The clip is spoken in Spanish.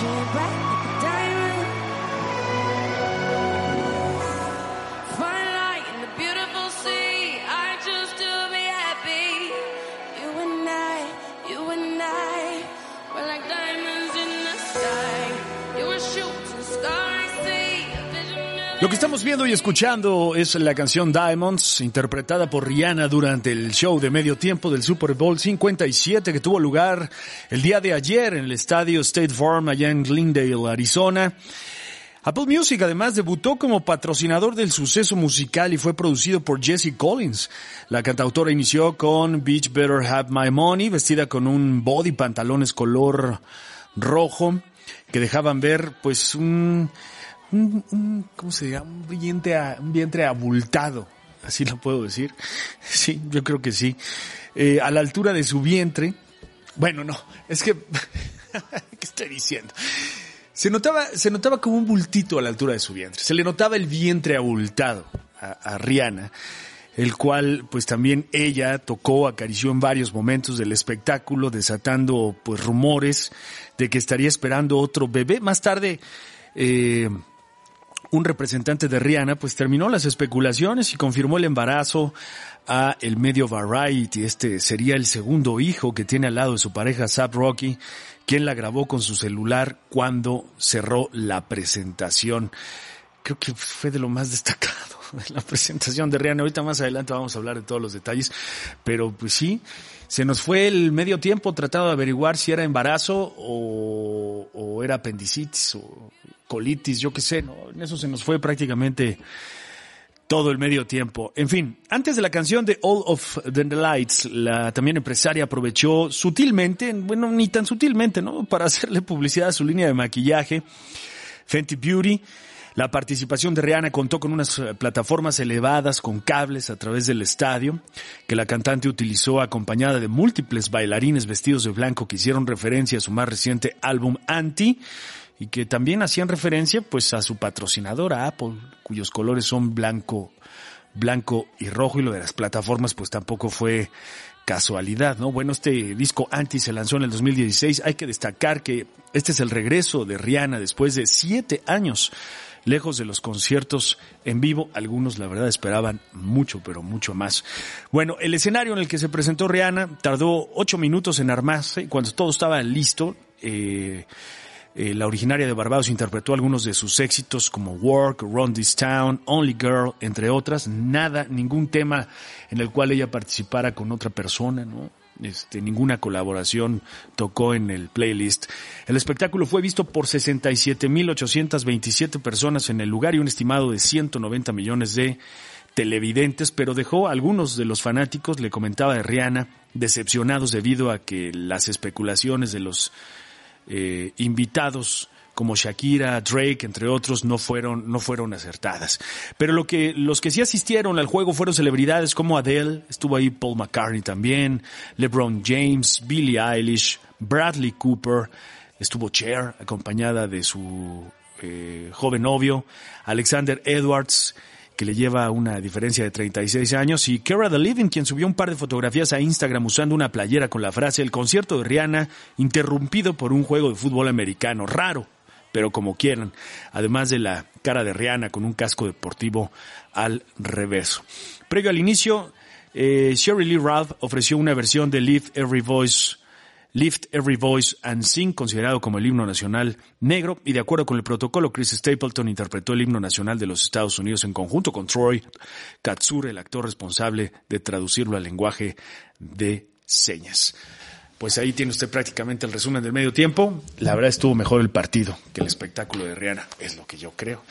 You're right. Lo que estamos viendo y escuchando es la canción Diamonds, interpretada por Rihanna durante el show de medio tiempo del Super Bowl 57 que tuvo lugar el día de ayer en el estadio State Farm allá en Glendale, Arizona. Apple Music además debutó como patrocinador del suceso musical y fue producido por Jesse Collins. La cantautora inició con Beach Better Have My Money, vestida con un body pantalones color rojo que dejaban ver pues un un, ¿cómo se llama? Un vientre, un vientre abultado, así lo puedo decir. Sí, yo creo que sí. Eh, a la altura de su vientre, bueno, no, es que, ¿qué estoy diciendo? Se notaba, se notaba como un bultito a la altura de su vientre. Se le notaba el vientre abultado a, a Rihanna el cual pues también ella tocó, acarició en varios momentos del espectáculo, desatando pues rumores de que estaría esperando otro bebé. Más tarde, eh, un representante de Rihanna pues terminó las especulaciones y confirmó el embarazo a el medio Variety. Este sería el segundo hijo que tiene al lado de su pareja Sap Rocky, quien la grabó con su celular cuando cerró la presentación. Creo que fue de lo más destacado de la presentación de Rihanna. Ahorita más adelante vamos a hablar de todos los detalles, pero pues sí, se nos fue el medio tiempo tratando de averiguar si era embarazo o, o era apendicitis o colitis, yo qué sé, ¿no? En eso se nos fue prácticamente todo el medio tiempo. En fin, antes de la canción de All of the Lights, la también empresaria aprovechó sutilmente, bueno, ni tan sutilmente, ¿no? Para hacerle publicidad a su línea de maquillaje, Fenty Beauty. La participación de Rihanna contó con unas plataformas elevadas con cables a través del estadio, que la cantante utilizó acompañada de múltiples bailarines vestidos de blanco que hicieron referencia a su más reciente álbum Anti, y que también hacían referencia pues a su patrocinadora Apple, cuyos colores son blanco, blanco y rojo y lo de las plataformas pues tampoco fue casualidad, ¿no? Bueno, este disco Anti se lanzó en el 2016. Hay que destacar que este es el regreso de Rihanna después de siete años lejos de los conciertos en vivo. Algunos, la verdad, esperaban mucho, pero mucho más. Bueno, el escenario en el que se presentó Rihanna tardó ocho minutos en armarse. Cuando todo estaba listo, eh, eh, la originaria de Barbados interpretó algunos de sus éxitos como Work, Run This Town, Only Girl, entre otras. Nada, ningún tema en el cual ella participara con otra persona, ¿no? Este, ninguna colaboración tocó en el playlist. El espectáculo fue visto por 67.827 personas en el lugar y un estimado de 190 millones de televidentes, pero dejó a algunos de los fanáticos, le comentaba de Rihanna, decepcionados debido a que las especulaciones de los eh, invitados como Shakira, Drake, entre otros, no fueron, no fueron acertadas. Pero lo que, los que sí asistieron al juego fueron celebridades como Adele, estuvo ahí Paul McCartney también, LeBron James, Billie Eilish, Bradley Cooper, estuvo Cher, acompañada de su eh, joven novio, Alexander Edwards, que le lleva una diferencia de 36 años, y Kara Living, quien subió un par de fotografías a Instagram usando una playera con la frase El concierto de Rihanna interrumpido por un juego de fútbol americano. Raro, pero como quieran. Además de la cara de Rihanna con un casco deportivo al revés. Previo al inicio, eh, Sherry Lee Ralph ofreció una versión de Lift Every Voice Lift Every Voice and Sing, considerado como el himno nacional negro, y de acuerdo con el protocolo, Chris Stapleton interpretó el himno nacional de los Estados Unidos en conjunto con Troy Katsure, el actor responsable de traducirlo al lenguaje de señas. Pues ahí tiene usted prácticamente el resumen del medio tiempo. La verdad estuvo mejor el partido que el espectáculo de Rihanna, es lo que yo creo.